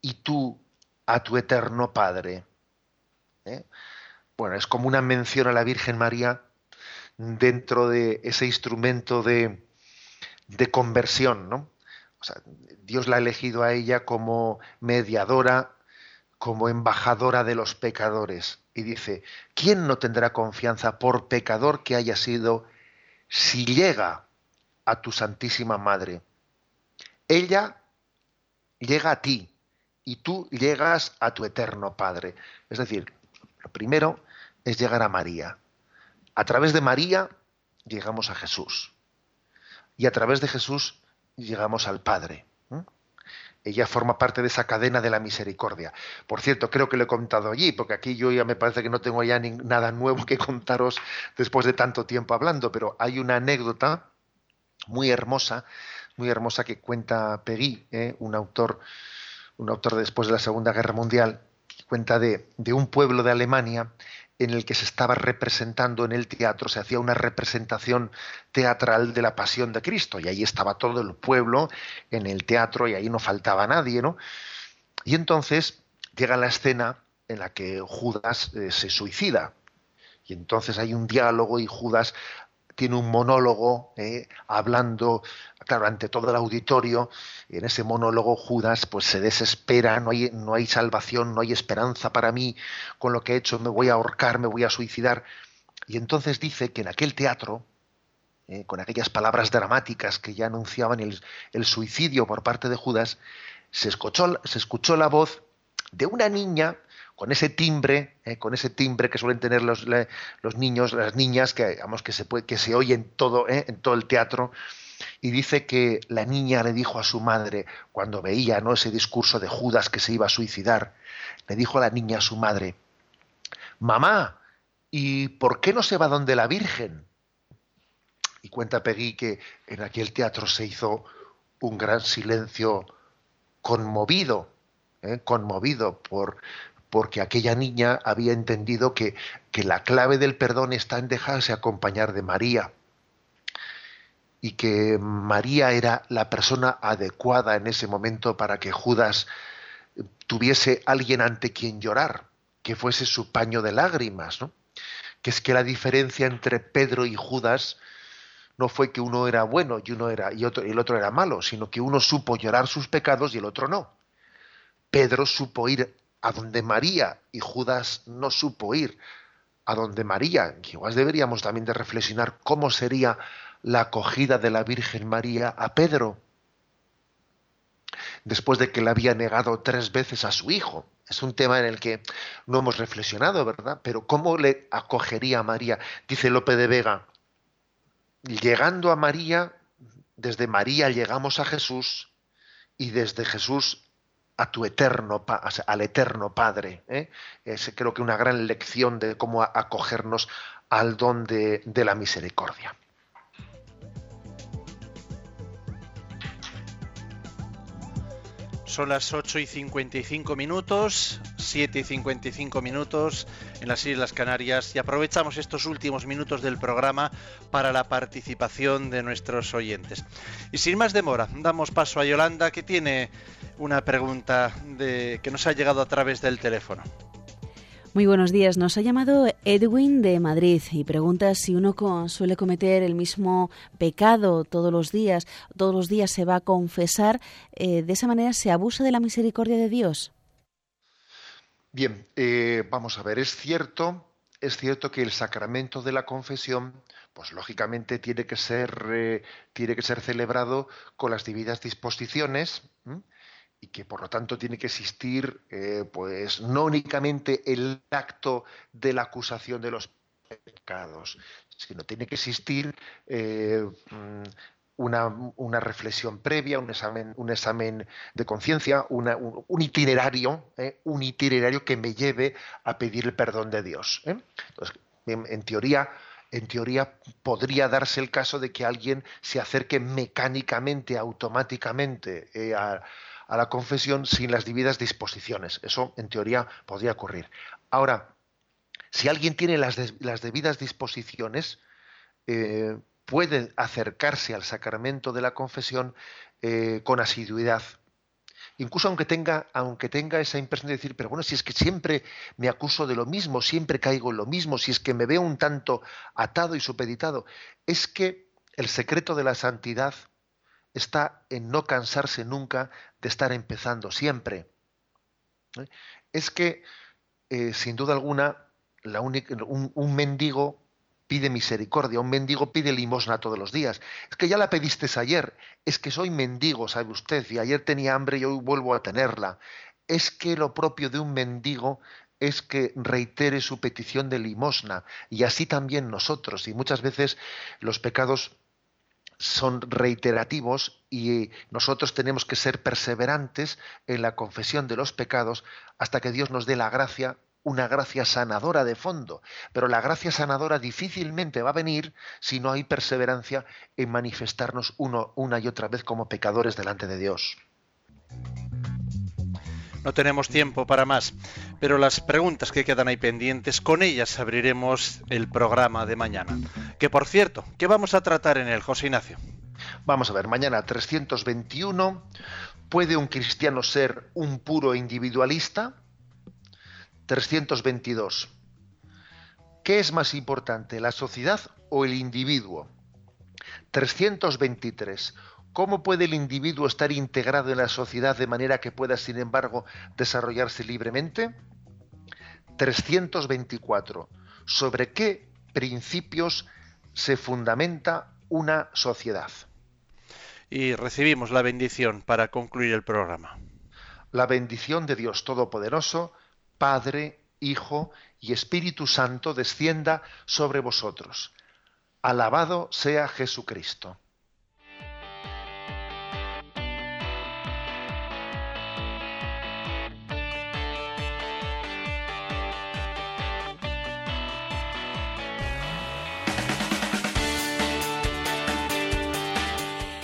y tú a tu eterno Padre. ¿Eh? Bueno, es como una mención a la Virgen María dentro de ese instrumento de, de conversión, ¿no? O sea, Dios la ha elegido a ella como mediadora, como embajadora de los pecadores. Y dice, ¿quién no tendrá confianza por pecador que haya sido si llega a tu Santísima Madre? Ella llega a ti y tú llegas a tu eterno Padre. Es decir, lo primero es llegar a María. A través de María llegamos a Jesús. Y a través de Jesús llegamos al Padre. Ella forma parte de esa cadena de la misericordia. Por cierto, creo que lo he contado allí, porque aquí yo ya me parece que no tengo ya nada nuevo que contaros después de tanto tiempo hablando, pero hay una anécdota muy hermosa, muy hermosa que cuenta Peggy, ¿eh? un autor, un autor después de la Segunda Guerra Mundial, que cuenta de, un pueblo de Alemania en el que se estaba representando en el teatro, se hacía una representación teatral de la pasión de Cristo, y ahí estaba todo el pueblo en el teatro y ahí no faltaba nadie, ¿no? Y entonces llega la escena en la que Judas eh, se suicida, y entonces hay un diálogo y Judas tiene un monólogo eh, hablando, claro, ante todo el auditorio, en ese monólogo Judas pues se desespera, no hay, no hay salvación, no hay esperanza para mí con lo que he hecho, me voy a ahorcar, me voy a suicidar. Y entonces dice que en aquel teatro, eh, con aquellas palabras dramáticas que ya anunciaban el, el suicidio por parte de Judas, se escuchó, se escuchó la voz de una niña con ese timbre, eh, con ese timbre que suelen tener los, los niños, las niñas, que, digamos, que, se, puede, que se oye en todo, eh, en todo el teatro, y dice que la niña le dijo a su madre, cuando veía ¿no? ese discurso de Judas que se iba a suicidar, le dijo a la niña a su madre, mamá, ¿y por qué no se va donde la Virgen? Y cuenta Peggy que en aquel teatro se hizo un gran silencio conmovido, ¿eh? conmovido por, porque aquella niña había entendido que, que la clave del perdón está en dejarse acompañar de María y que María era la persona adecuada en ese momento para que Judas tuviese alguien ante quien llorar, que fuese su paño de lágrimas, ¿no? Que es que la diferencia entre Pedro y Judas no fue que uno era bueno y uno era y otro y el otro era malo, sino que uno supo llorar sus pecados y el otro no. Pedro supo ir a donde María y Judas no supo ir a donde María. Igual deberíamos también de reflexionar cómo sería la acogida de la Virgen María a Pedro después de que le había negado tres veces a su hijo. Es un tema en el que no hemos reflexionado, ¿verdad? Pero ¿cómo le acogería a María? Dice Lope de Vega, llegando a María, desde María llegamos a Jesús y desde Jesús a tu eterno, al eterno Padre. ¿eh? Es creo que una gran lección de cómo acogernos al don de, de la misericordia. Son las 8 y 55 minutos, 7 y 55 minutos en las Islas Canarias y aprovechamos estos últimos minutos del programa para la participación de nuestros oyentes. Y sin más demora, damos paso a Yolanda que tiene una pregunta de, que nos ha llegado a través del teléfono. Muy buenos días. Nos ha llamado Edwin de Madrid y pregunta si uno suele cometer el mismo pecado todos los días, todos los días se va a confesar, eh, de esa manera se abusa de la misericordia de Dios. Bien, eh, vamos a ver, es cierto, es cierto que el sacramento de la confesión, pues lógicamente tiene que ser, eh, tiene que ser celebrado con las debidas disposiciones y que por lo tanto tiene que existir eh, pues no únicamente el acto de la acusación de los pecados, sino tiene que existir eh, mm, una, reflexión previa, un examen, un examen de conciencia, un, itinerario, eh, un itinerario que me lleve a pedir el perdón de Dios. Entonces, en, teoría, en teoría podría darse el caso de que alguien se acerque mecánicamente, automáticamente a, a la confesión sin las debidas disposiciones. Eso, en teoría, podría ocurrir. Ahora, si alguien tiene las, debidas disposiciones, eh, puede acercarse al sacramento de la confesión eh, con asiduidad. Incluso aunque tenga, aunque tenga esa impresión de decir, pero bueno, si es que siempre me acuso de lo mismo, siempre caigo en lo mismo, si es que me veo un tanto atado y supeditado, es que el secreto de la santidad está en no cansarse nunca de estar empezando siempre. Es que, eh, sin duda alguna, la única, un, mendigo pide misericordia, un mendigo pide limosna todos los días. Es que ya la pediste ayer, es que soy mendigo, sabe usted, y ayer tenía hambre y hoy vuelvo a tenerla. Es que lo propio de un mendigo es que reitere su petición de limosna, y así también nosotros, y muchas veces los pecados son reiterativos y nosotros tenemos que ser perseverantes en la confesión de los pecados hasta que Dios nos dé la gracia, una gracia sanadora de fondo. Pero la gracia sanadora difícilmente va a venir si no hay perseverancia en manifestarnos uno, una y otra vez como pecadores delante de Dios. No tenemos tiempo para más, pero las preguntas que quedan ahí pendientes, con ellas abriremos el programa de mañana. Que por cierto, ¿qué vamos a tratar en el José Ignacio? Vamos a ver, mañana 321, ¿puede un cristiano ser un puro individualista? 322. ¿Qué es más importante, la sociedad o el individuo? 323. ¿Cómo puede el individuo estar integrado en la sociedad de manera que pueda, sin embargo, desarrollarse libremente? 324. ¿Sobre qué principios se fundamenta una sociedad? Y recibimos la bendición para concluir el programa. La bendición de Dios Todopoderoso, Padre, Hijo y Espíritu Santo descienda sobre vosotros. Alabado sea Jesucristo.